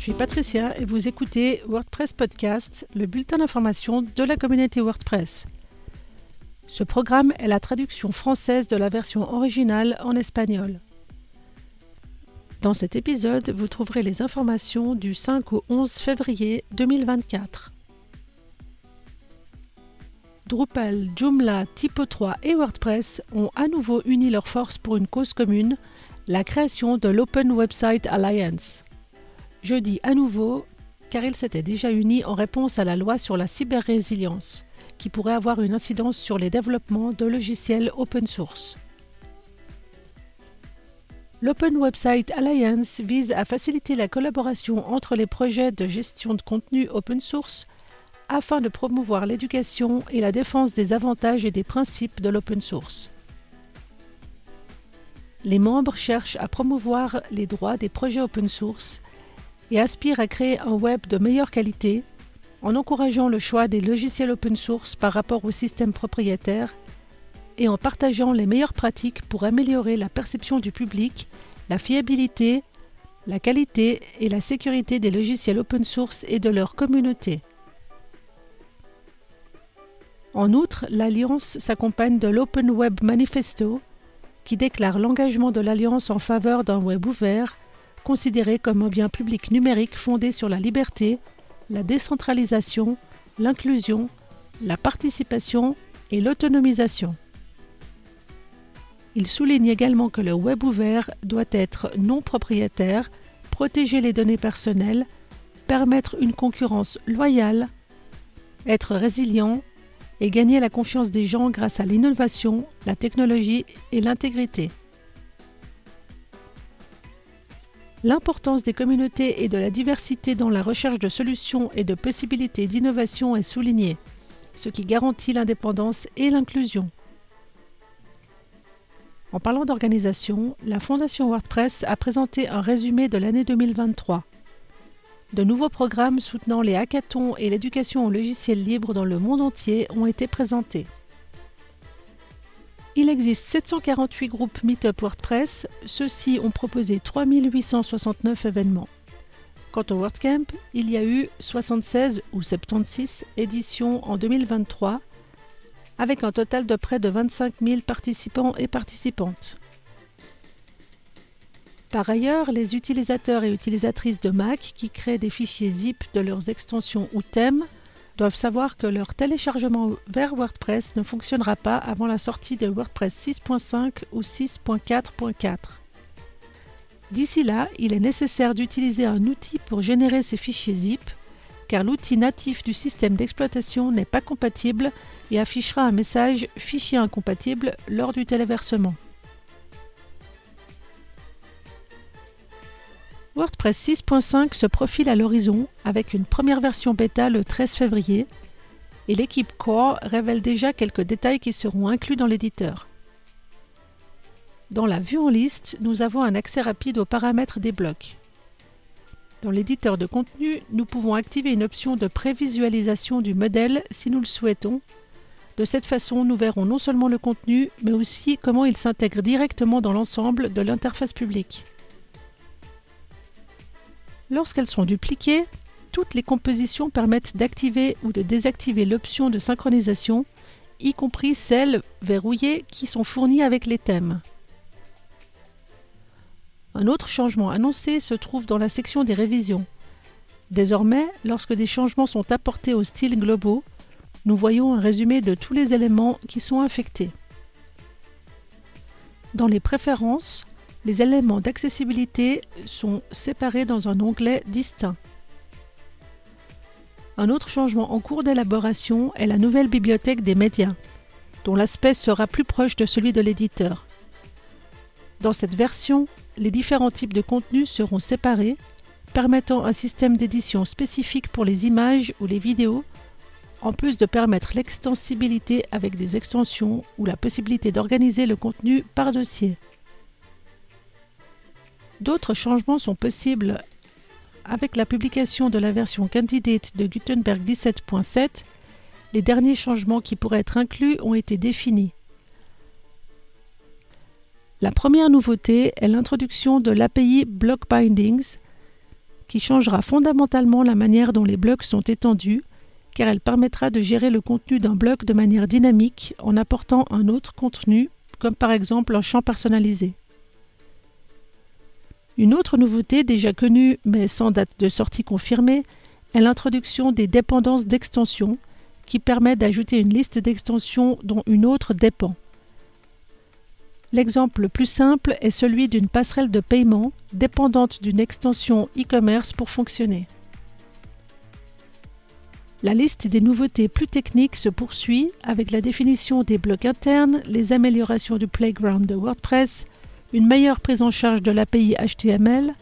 suis Patricia et vous écoutez WordPress Podcast, le bulletin d'information de la communauté WordPress. Ce programme est la traduction française de la version originale en espagnol. Dans cet épisode, vous trouverez les informations du 5 au 11 février 2024. Drupal, Joomla, Typo3 et WordPress ont à nouveau uni leurs forces pour une cause commune, la création de l'Open Website Alliance. Je dis à nouveau car ils s'étaient déjà unis en réponse à la loi sur la cyber-résilience, qui pourrait avoir une incidence sur les développements de logiciels open source. L'Open Website Alliance vise à faciliter la collaboration entre les projets de gestion de contenu open source afin de promouvoir l'éducation et la défense des avantages et des principes de l'open source. Les membres cherchent à promouvoir les droits des projets open source et aspirent à créer un web de meilleure qualité en encourageant le choix des logiciels open source par rapport au système propriétaire et en partageant les meilleures pratiques pour améliorer la perception du public, la fiabilité, la qualité et la sécurité des logiciels open source et de leur communauté. En outre, l'Alliance s'accompagne de l'Open Web Manifesto, qui déclare l'engagement de l'Alliance en faveur d'un web ouvert, considéré comme un bien public numérique fondé sur la liberté, la décentralisation, l'inclusion, la participation et l'autonomisation. Il souligne également que le web ouvert doit être non propriétaire, protéger les données personnelles, permettre une concurrence loyale, être résilient et gagner la confiance des gens grâce à l'innovation, la technologie et l'intégrité. L'importance des communautés et de la diversité dans la recherche de solutions et de possibilités d'innovation est soulignée, ce qui garantit l'indépendance et l'inclusion. En parlant d'organisation, la Fondation WordPress a présenté un résumé de l'année 2023. De nouveaux programmes soutenant les hackathons et l'éducation au logiciel libre dans le monde entier ont été présentés. Il existe 748 groupes Meetup WordPress, ceux-ci ont proposé 3869 événements. Quant au WordCamp, il y a eu 76 ou 76 éditions en 2023, avec un total de près de 25 000 participants et participantes. Par ailleurs, les utilisateurs et utilisatrices de Mac qui créent des fichiers zip de leurs extensions ou thèmes doivent savoir que leur téléchargement vers WordPress ne fonctionnera pas avant la sortie de WordPress 6.5 ou 6.4.4. D'ici là, il est nécessaire d'utiliser un outil pour générer ces fichiers zip, car l'outil natif du système d'exploitation n'est pas compatible et affichera un message fichier incompatible lors du téléversement. WordPress 6.5 se profile à l'horizon avec une première version bêta le 13 février et l'équipe Core révèle déjà quelques détails qui seront inclus dans l'éditeur. Dans la vue en liste, nous avons un accès rapide aux paramètres des blocs. Dans l'éditeur de contenu, nous pouvons activer une option de prévisualisation du modèle si nous le souhaitons. De cette façon, nous verrons non seulement le contenu, mais aussi comment il s'intègre directement dans l'ensemble de l'interface publique. Lorsqu'elles sont dupliquées, toutes les compositions permettent d'activer ou de désactiver l'option de synchronisation, y compris celles verrouillées qui sont fournies avec les thèmes. Un autre changement annoncé se trouve dans la section des révisions. Désormais, lorsque des changements sont apportés aux styles globaux, nous voyons un résumé de tous les éléments qui sont infectés. Dans les préférences, les éléments d'accessibilité sont séparés dans un onglet distinct. Un autre changement en cours d'élaboration est la nouvelle bibliothèque des médias, dont l'aspect sera plus proche de celui de l'éditeur. Dans cette version, les différents types de contenus seront séparés, permettant un système d'édition spécifique pour les images ou les vidéos, en plus de permettre l'extensibilité avec des extensions ou la possibilité d'organiser le contenu par dossier. D'autres changements sont possibles avec la publication de la version candidate de Gutenberg 17.7. Les derniers changements qui pourraient être inclus ont été définis. La première nouveauté est l'introduction de l'API Block Bindings, qui changera fondamentalement la manière dont les blocs sont étendus, car elle permettra de gérer le contenu d'un bloc de manière dynamique en apportant un autre contenu, comme par exemple un champ personnalisé. Une autre nouveauté déjà connue mais sans date de sortie confirmée est l'introduction des dépendances d'extension qui permet d'ajouter une liste d'extensions dont une autre dépend. L'exemple le plus simple est celui d'une passerelle de paiement dépendante d'une extension e-commerce pour fonctionner. La liste des nouveautés plus techniques se poursuit avec la définition des blocs internes, les améliorations du playground de WordPress, une meilleure prise en charge de l'API HTML,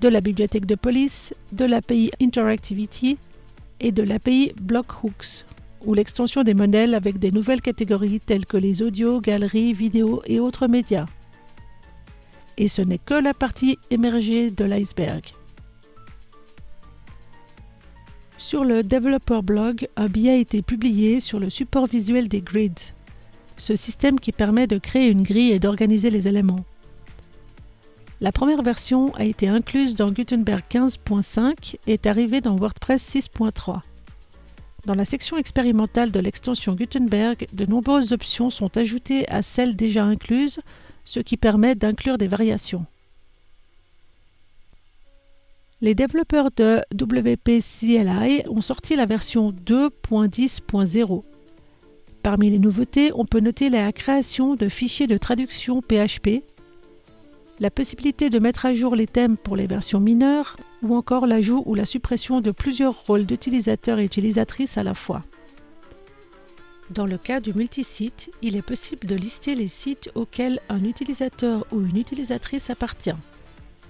de la bibliothèque de police, de l'API Interactivity et de l'API Blockhooks, ou l'extension des modèles avec des nouvelles catégories telles que les audios, galeries, vidéos et autres médias. Et ce n'est que la partie émergée de l'iceberg. Sur le Developer Blog, un billet a été publié sur le support visuel des grids, ce système qui permet de créer une grille et d'organiser les éléments. La première version a été incluse dans Gutenberg 15.5 et est arrivée dans WordPress 6.3. Dans la section expérimentale de l'extension Gutenberg, de nombreuses options sont ajoutées à celles déjà incluses, ce qui permet d'inclure des variations. Les développeurs de WP ont sorti la version 2.10.0. Parmi les nouveautés, on peut noter la création de fichiers de traduction PHP la possibilité de mettre à jour les thèmes pour les versions mineures, ou encore l'ajout ou la suppression de plusieurs rôles d'utilisateurs et utilisatrices à la fois. Dans le cas du multisite, il est possible de lister les sites auxquels un utilisateur ou une utilisatrice appartient.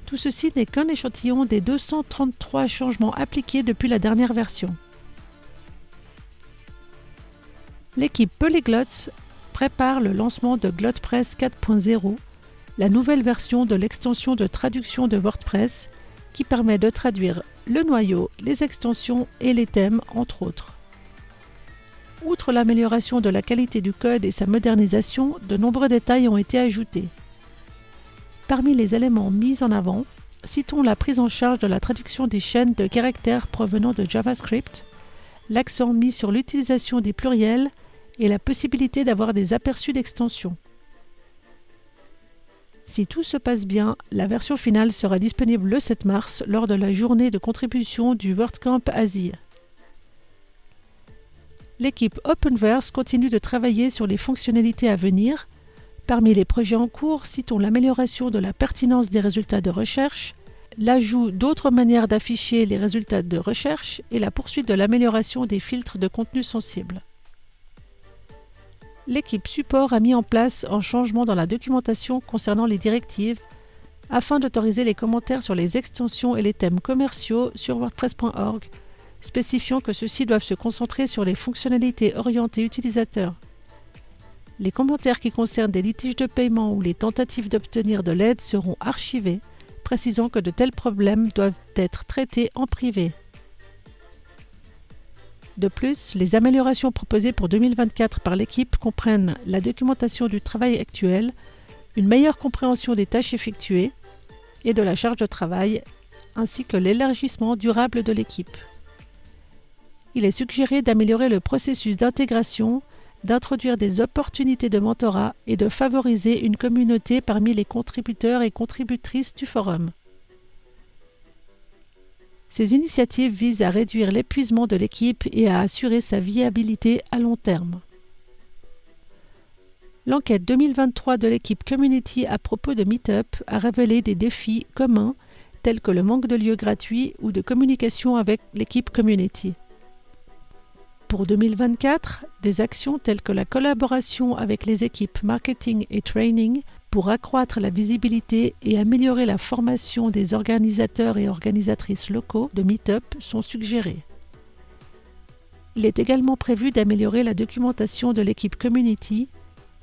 Tout ceci n'est qu'un échantillon des 233 changements appliqués depuis la dernière version. L'équipe Polyglots prépare le lancement de GlotPress 4.0 la nouvelle version de l'extension de traduction de WordPress qui permet de traduire le noyau, les extensions et les thèmes, entre autres. Outre l'amélioration de la qualité du code et sa modernisation, de nombreux détails ont été ajoutés. Parmi les éléments mis en avant, citons la prise en charge de la traduction des chaînes de caractères provenant de JavaScript, l'accent mis sur l'utilisation des pluriels et la possibilité d'avoir des aperçus d'extensions. Si tout se passe bien, la version finale sera disponible le 7 mars lors de la journée de contribution du WordCamp Asie. L'équipe Openverse continue de travailler sur les fonctionnalités à venir. Parmi les projets en cours, citons l'amélioration de la pertinence des résultats de recherche, l'ajout d'autres manières d'afficher les résultats de recherche et la poursuite de l'amélioration des filtres de contenu sensible l'équipe support a mis en place un changement dans la documentation concernant les directives afin d'autoriser les commentaires sur les extensions et les thèmes commerciaux sur WordPress.org, spécifiant que ceux-ci doivent se concentrer sur les fonctionnalités orientées utilisateurs. Les commentaires qui concernent des litiges de paiement ou les tentatives d'obtenir de l'aide seront archivés, précisant que de tels problèmes doivent être traités en privé. De plus, les améliorations proposées pour 2024 par l'équipe comprennent la documentation du travail actuel, une meilleure compréhension des tâches effectuées et de la charge de travail, ainsi que l'élargissement durable de l'équipe. Il est suggéré d'améliorer le processus d'intégration, d'introduire des opportunités de mentorat et de favoriser une communauté parmi les contributeurs et contributrices du forum. Ces initiatives visent à réduire l'épuisement de l'équipe et à assurer sa viabilité à long terme. L'enquête 2023 de l'équipe Community à propos de Meetup a révélé des défis communs tels que le manque de lieux gratuits ou de communication avec l'équipe Community. Pour 2024, des actions telles que la collaboration avec les équipes marketing et training pour accroître la visibilité et améliorer la formation des organisateurs et organisatrices locaux de Meetup sont suggérés. Il est également prévu d'améliorer la documentation de l'équipe Community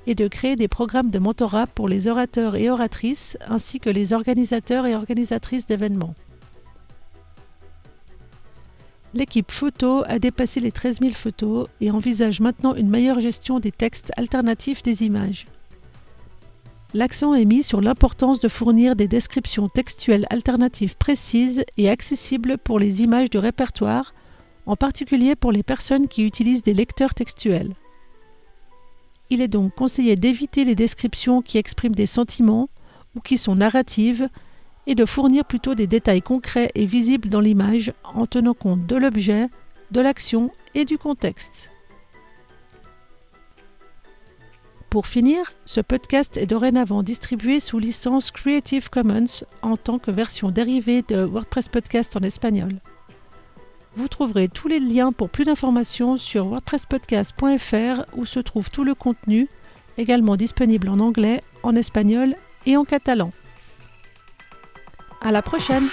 et de créer des programmes de mentorat pour les orateurs et oratrices ainsi que les organisateurs et organisatrices d'événements. L'équipe photo a dépassé les 13 000 photos et envisage maintenant une meilleure gestion des textes alternatifs des images. L'accent est mis sur l'importance de fournir des descriptions textuelles alternatives précises et accessibles pour les images du répertoire, en particulier pour les personnes qui utilisent des lecteurs textuels. Il est donc conseillé d'éviter les descriptions qui expriment des sentiments ou qui sont narratives et de fournir plutôt des détails concrets et visibles dans l'image en tenant compte de l'objet, de l'action et du contexte. Pour finir, ce podcast est dorénavant distribué sous licence Creative Commons en tant que version dérivée de WordPress Podcast en espagnol. Vous trouverez tous les liens pour plus d'informations sur wordpresspodcast.fr où se trouve tout le contenu, également disponible en anglais, en espagnol et en catalan. À la prochaine!